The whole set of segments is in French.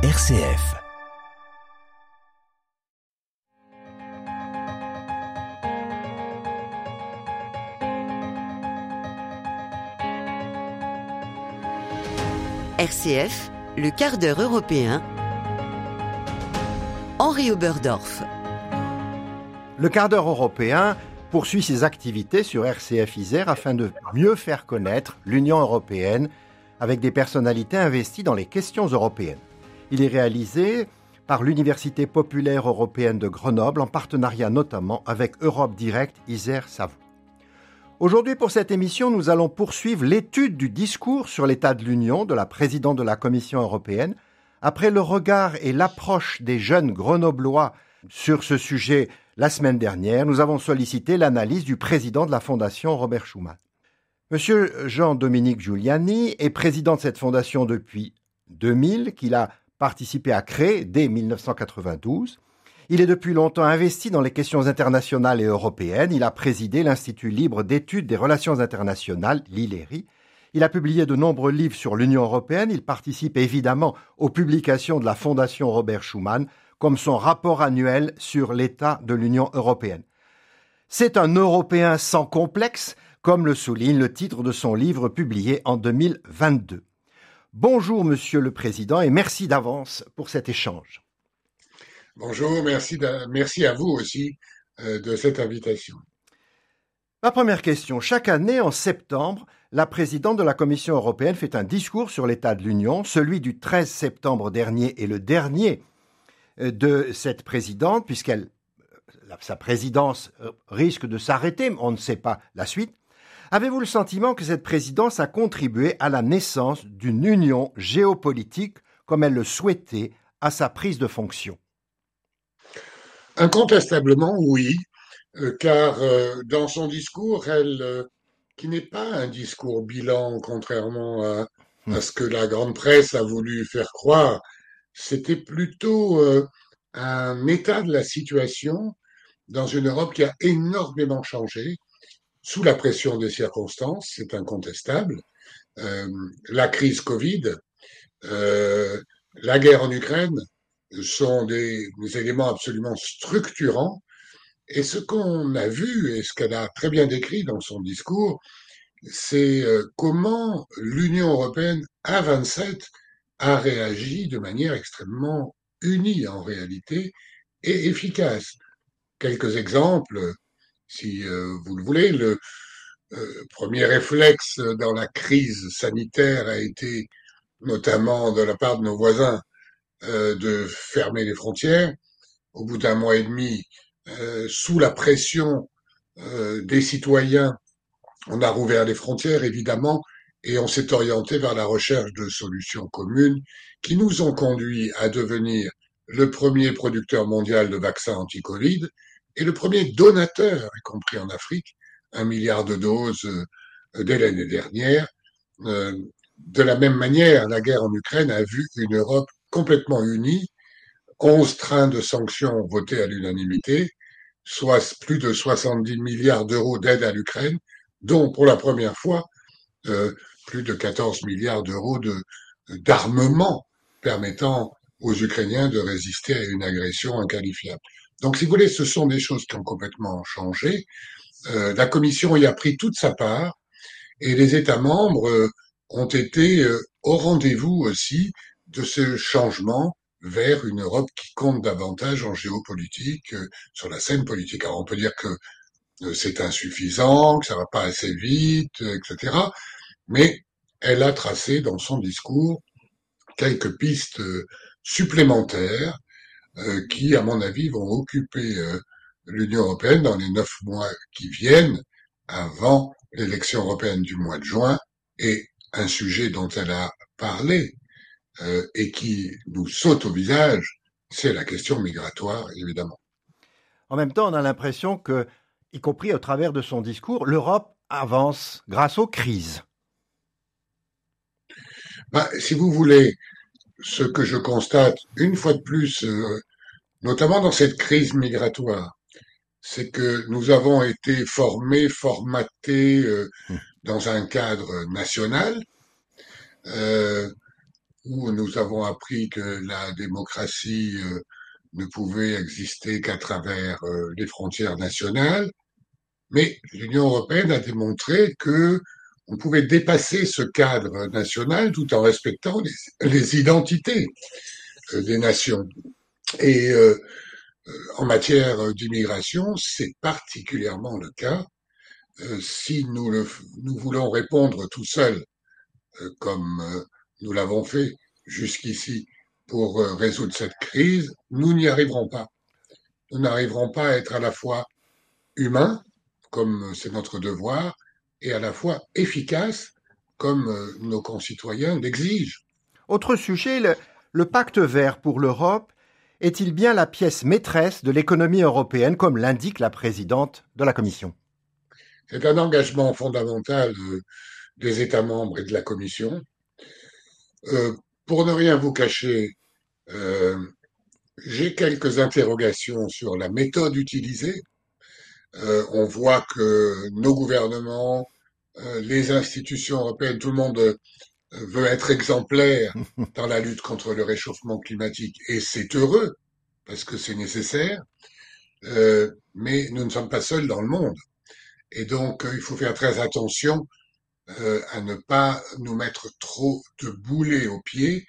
RCF. RCF, le quart d'heure européen. Henri Oberdorf. Le quart d'heure européen poursuit ses activités sur RCF Isère afin de mieux faire connaître l'Union européenne avec des personnalités investies dans les questions européennes. Il est réalisé par l'Université populaire européenne de Grenoble en partenariat notamment avec Europe Direct Isère-Savoie. Aujourd'hui, pour cette émission, nous allons poursuivre l'étude du discours sur l'état de l'Union de la présidente de la Commission européenne. Après le regard et l'approche des jeunes grenoblois sur ce sujet la semaine dernière, nous avons sollicité l'analyse du président de la Fondation Robert Schuman. Monsieur Jean-Dominique Giuliani est président de cette fondation depuis 2000, qu'il a participé à créer dès 1992. Il est depuis longtemps investi dans les questions internationales et européennes. Il a présidé l'Institut libre d'études des relations internationales, l'ILERI. Il a publié de nombreux livres sur l'Union européenne. Il participe évidemment aux publications de la Fondation Robert Schuman, comme son rapport annuel sur l'état de l'Union européenne. C'est un Européen sans complexe, comme le souligne le titre de son livre publié en 2022. Bonjour, Monsieur le Président, et merci d'avance pour cet échange. Bonjour, merci, merci à vous aussi euh, de cette invitation. Ma première question. Chaque année, en septembre, la présidente de la Commission européenne fait un discours sur l'état de l'Union. Celui du 13 septembre dernier est le dernier euh, de cette présidente, puisqu'elle sa présidence euh, risque de s'arrêter, on ne sait pas la suite. Avez-vous le sentiment que cette présidence a contribué à la naissance d'une union géopolitique comme elle le souhaitait à sa prise de fonction? Incontestablement, oui, euh, car euh, dans son discours, elle, euh, qui n'est pas un discours bilan, contrairement à, à, ce que la grande presse a voulu faire croire, c'était plutôt un état de la situation dans une Europe qui a énormément changé sous la pression des circonstances, c'est incontestable. Euh, la crise Covid, euh, la guerre en Ukraine, sont des, éléments absolument structurants. Et ce qu'on a vu, et ce qu'elle a très bien décrit dans son discours, c'est euh, comment l'Union européenne à 27 a réagi de manière extrêmement unie en réalité et efficace. Quelques exemples, si euh, vous le voulez. Le euh, premier réflexe dans la crise sanitaire a été, notamment de la part de nos voisins, euh, de fermer les frontières. Au bout d'un mois et demi, sous la pression des citoyens, on a rouvert les frontières, évidemment, et on s'est orienté vers la recherche de solutions communes qui nous ont conduit à devenir le premier producteur mondial de vaccins anti-Covid et le premier donateur, y compris en Afrique, un milliard de doses dès l'année dernière. De la même manière, la guerre en Ukraine a vu une Europe complètement unie, 11 trains de sanctions votés à l'unanimité, soit plus de 70 milliards d'euros d'aide à l'Ukraine, dont pour la première fois euh, plus de 14 milliards d'euros de, d'armement permettant aux Ukrainiens de résister à une agression inqualifiable. Donc, si vous voulez, ce sont des choses qui ont complètement changé. Euh, la Commission y a pris toute sa part et les États membres euh, ont été euh, au rendez-vous aussi de ce changement vers une Europe qui compte davantage en géopolitique, euh, sur la scène politique. Alors on peut dire que euh, c'est insuffisant, que ça va pas assez vite, euh, etc. Mais elle a tracé dans son discours quelques pistes supplémentaires qui, à mon avis, vont occuper l'Union européenne dans les neuf mois qui viennent avant l'élection européenne du mois de juin et un sujet dont elle a parlé euh, et qui nous saute au visage, c'est la question migratoire, évidemment. En même temps, on a l'impression que, y compris au travers de son discours, l'Europe avance grâce aux crises. Bah, si vous voulez, ce que je constate une fois de plus, euh, notamment dans cette crise migratoire, c'est que nous avons été formés, formatés euh, mmh. dans un cadre national. Euh, où nous avons appris que la démocratie ne pouvait exister qu'à travers les frontières nationales. Mais l'Union européenne a démontré que on pouvait dépasser ce cadre national tout en respectant les, identités euh, des nations. Et en matière d'immigration, c'est particulièrement le cas. si nous, le, nous voulons répondre tout seuls, comme nous l'avons fait jusqu'ici pour euh, résoudre cette crise, nous n'y arriverons pas. Nous n'arriverons pas à être à la fois humains, comme c'est notre devoir, et à la fois efficaces, comme euh, nos concitoyens l'exigent. Autre sujet, le, le pacte vert pour l'Europe est-il bien la pièce maîtresse de l'économie européenne, comme l'indique la présidente de la Commission? C'est un engagement fondamental euh, des États membres et de la Commission. Euh, pour ne rien vous cacher, euh, j'ai quelques interrogations sur la méthode utilisée. Euh, on voit que nos gouvernements, les institutions européennes, tout le monde veut être exemplaire dans la lutte contre le réchauffement climatique. Et c'est heureux, parce que c'est nécessaire. mais nous ne sommes pas seuls dans le monde. Et donc, il faut faire très attention euh, à ne pas nous mettre trop de boulets aux pieds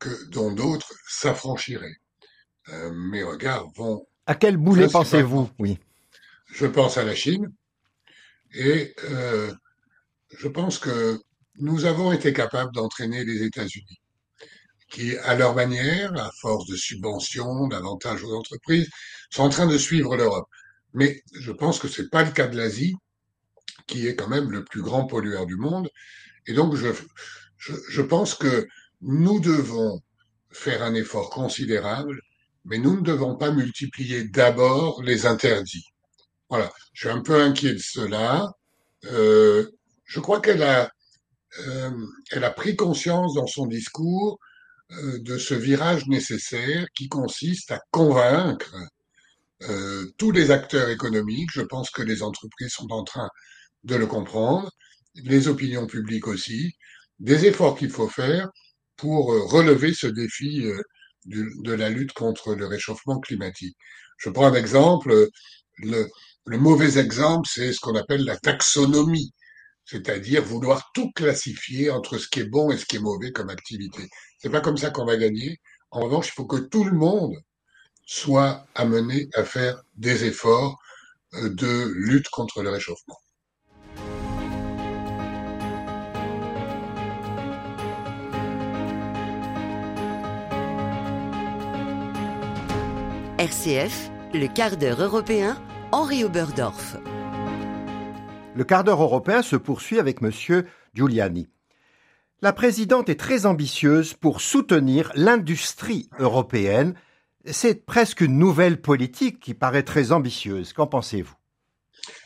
que dont d'autres s'affranchiraient. Euh, mes regards vont. À quel boulet pensez-vous? Oui. Je pense à la Chine et euh, je pense que nous avons été capables d'entraîner les États-Unis, qui, à leur manière, à force de subventions, d'avantages aux entreprises, sont en train de suivre l'Europe. Mais je pense que c'est pas le cas de l'Asie, qui est quand même le plus grand pollueur du monde. Et donc, je, je pense que nous devons faire un effort considérable, mais nous ne devons pas multiplier d'abord les interdits. Voilà, je suis un peu inquiet de cela. Euh, je crois qu'elle a, euh, elle a pris conscience dans son discours euh, de ce virage nécessaire qui consiste à convaincre euh, tous les acteurs économiques. Je pense que les entreprises sont en train de le comprendre, les opinions publiques aussi, des efforts qu'il faut faire pour euh, relever ce défi euh, de la lutte contre le réchauffement climatique. Je prends un exemple, le, le mauvais exemple, c'est ce qu'on appelle la taxonomie, c'est-à-dire vouloir tout classifier entre ce qui est bon et ce qui est mauvais comme activité. C'est pas comme ça qu'on va gagner. En revanche, il faut que tout le monde soit amené à faire des efforts euh, de lutte contre le réchauffement. RCF, le quart d'heure européen, Henri Oberdorf. Le quart d'heure européen se poursuit avec Monsieur Giuliani. La présidente est très ambitieuse pour soutenir l'industrie européenne. C'est presque une nouvelle politique qui paraît très ambitieuse. Qu'en pensez-vous?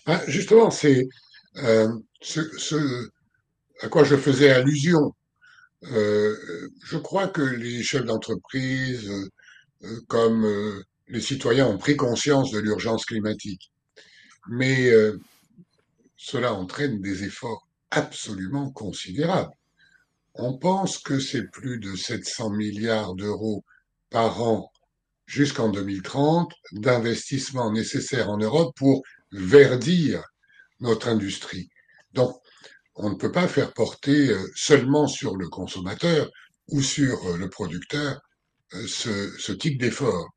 Ah, Justement, c'est euh, ce, à quoi je faisais allusion. Euh, je crois que les chefs d'entreprise, euh, comme les citoyens ont pris conscience de l'urgence climatique. Mais euh, cela entraîne des efforts absolument considérables. On pense que c'est plus de 700 milliards d'euros par an jusqu'en 2030 d'investissements nécessaires en Europe pour verdir notre industrie. Donc, on ne peut pas faire porter euh, seulement sur le consommateur ou sur euh, le producteur ce, ce type d'effort.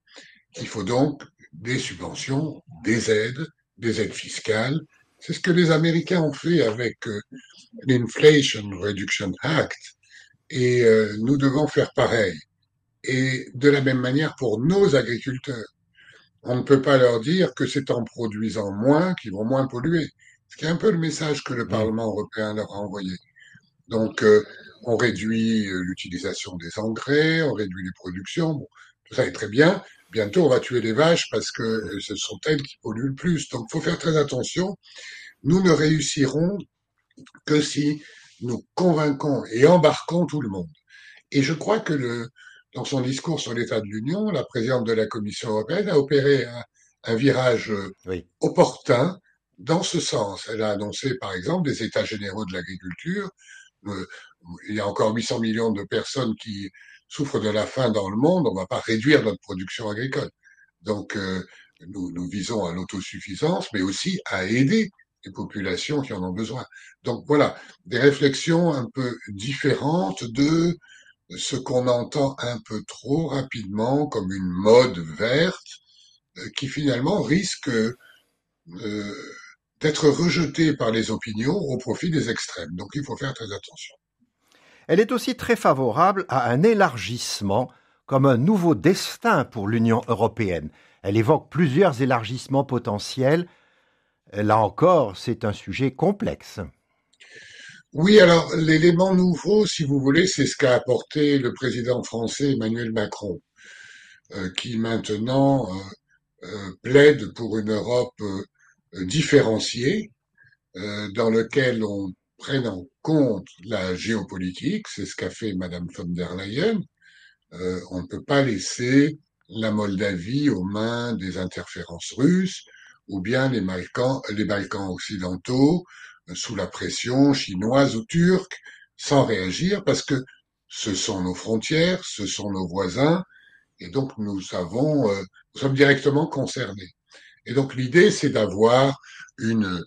Il faut donc des subventions, des aides, des aides fiscales. C'est ce que les Américains ont fait avec euh, l'Inflation Reduction Act. Et euh, nous devons faire pareil. Et de la même manière pour nos agriculteurs. On ne peut pas leur dire que c'est en produisant moins qu'ils vont moins polluer. Ce qui est un peu le message que le mmh. Parlement européen leur a envoyé. Donc, euh, on réduit l'utilisation des engrais, on réduit les productions. Bon, tout ça est très bien, bientôt on va tuer les vaches parce que euh, ce sont elles qui polluent le plus. Donc il faut faire très attention. Nous ne réussirons que si nous convainquons et embarquons tout le monde. Et je crois que le, dans son discours sur l'état de l'Union, la présidente de la Commission européenne a opéré un, virage euh, opportun dans ce sens. Elle a annoncé, par exemple, des états généraux de l'agriculture il y a encore 800 millions de personnes qui souffrent de la faim dans le monde, on ne va pas réduire notre production agricole. Donc, nous, nous visons à l'autosuffisance, mais aussi à aider les populations qui en ont besoin. Donc voilà, des réflexions un peu différentes de ce qu'on entend un peu trop rapidement comme une mode verte euh, qui finalement risque euh, d'être rejetée par les opinions au profit des extrêmes. Donc il faut faire très attention. Elle est aussi très favorable à un élargissement comme un nouveau destin pour l'Union européenne. Elle évoque plusieurs élargissements potentiels. Là encore, c'est un sujet complexe. Oui, alors l'élément nouveau, si vous voulez, c'est ce qu'a apporté le président français Emmanuel Macron, euh, qui maintenant euh, euh, plaide pour une Europe différenciée, dans laquelle on prenne en compte la géopolitique, c'est ce qu'a fait Madame von der Leyen. on ne peut pas laisser la Moldavie aux mains des interférences russes, ou bien les Balkans, les Balkans occidentaux sous la pression chinoise ou turque, sans réagir, parce que ce sont nos frontières, ce sont nos voisins, et donc nous savons, euh, nous sommes directement concernés. Et donc l'idée, c'est d'avoir une,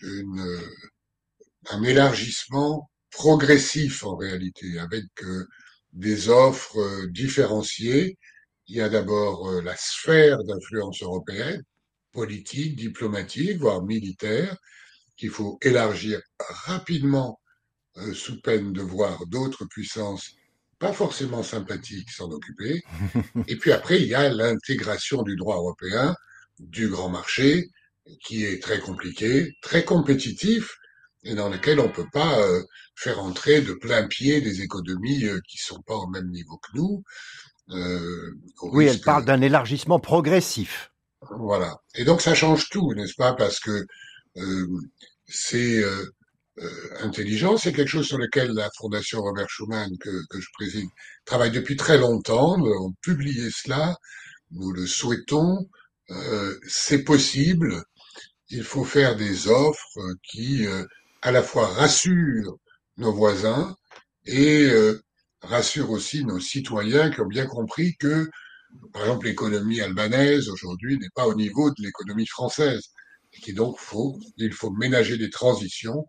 une, un élargissement progressif en réalité, avec euh, des offres euh, différenciées. Il y a d'abord la sphère d'influence européenne, politique, diplomatique, voire militaire, qu'il faut élargir rapidement euh, sous peine de voir d'autres puissances pas forcément sympathiques s'en occuper. Et puis après, il y a l'intégration du droit européen, du grand marché, qui est très compliqué, très compétitif, et dans lequel on peut pas euh, faire entrer de plein pied des économies euh, qui sont pas au même niveau que nous. oui, elle parle d'un élargissement progressif. Voilà. Et donc ça change tout, n'est-ce pas? Parce que euh, c'est euh, euh, intelligent, c'est quelque chose sur lequel la Fondation Robert Schuman, que, que je préside, travaille depuis très longtemps. Nous avons publié cela, nous le souhaitons, c'est possible. Il faut faire des offres qui, à la fois, rassurent nos voisins et rassurent aussi nos citoyens qui ont bien compris que, par exemple, l'économie albanaise aujourd'hui n'est pas au niveau de l'économie française qui donc faut, il faut ménager des transitions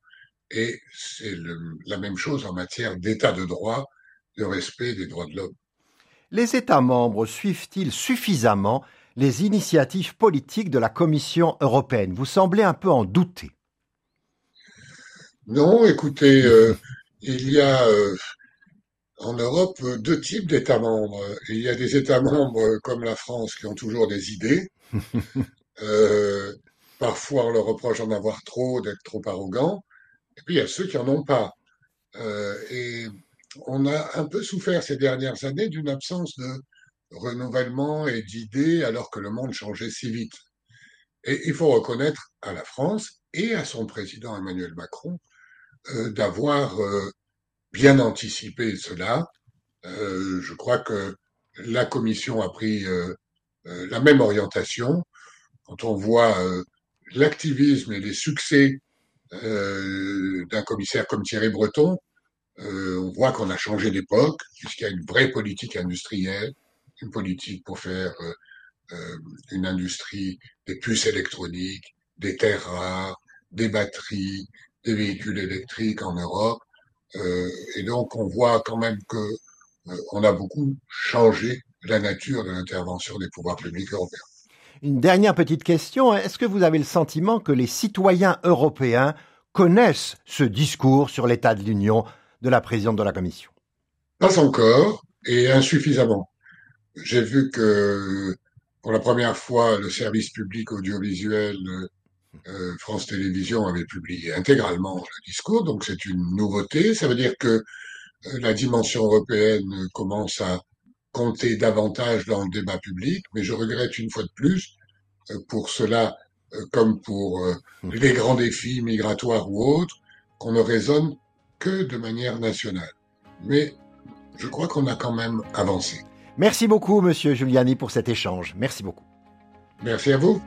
et c'est la même chose en matière d'état de droit, de respect des droits de l'homme. Les États membres suivent-ils suffisamment les initiatives politiques de la Commission européenne? Vous semblez un peu en douter. Non, écoutez, euh, il y a euh, en Europe deux types d'États membres. Il y a des États membres comme la France qui ont toujours des idées. Euh, Parfois, on leur reproche d'en avoir trop, d'être trop arrogant. Et puis, il y a ceux qui en ont pas. Euh, et on a un peu souffert ces dernières années d'une absence de renouvellement et d'idées alors que le monde changeait si vite. Et il faut reconnaître à la France et à son président Emmanuel Macron euh, d'avoir euh, bien anticipé cela. Euh, je crois que la Commission a pris euh, euh, la même orientation. Quand on voit l'activisme et les succès euh, d'un commissaire comme Thierry Breton, euh, on voit qu'on a changé d'époque, puisqu'il y a une vraie politique industrielle, une politique pour faire euh, euh une industrie des puces électroniques, des terres rares, des batteries, des véhicules électriques en Europe. Euh, et donc on voit quand même que euh, on a beaucoup changé la nature de l'intervention des pouvoirs publics européens. Une dernière petite question. Est-ce que vous avez le sentiment que les citoyens européens connaissent ce discours sur l'état de l'Union de la présidente de la Commission? Pas encore et insuffisamment. J'ai vu que pour la première fois, le service public audiovisuel euh, France Télévisions avait publié intégralement le discours, donc c'est une nouveauté. Ça veut dire que euh, la dimension européenne commence à compter davantage dans le débat public, mais je regrette une fois de plus, euh, pour cela comme pour euh, les grands défis migratoires ou autres, qu'on ne raisonne que de manière nationale. Mais je crois qu'on a quand même avancé. Merci beaucoup, Monsieur Giuliani, pour cet échange. Merci beaucoup. Merci à vous.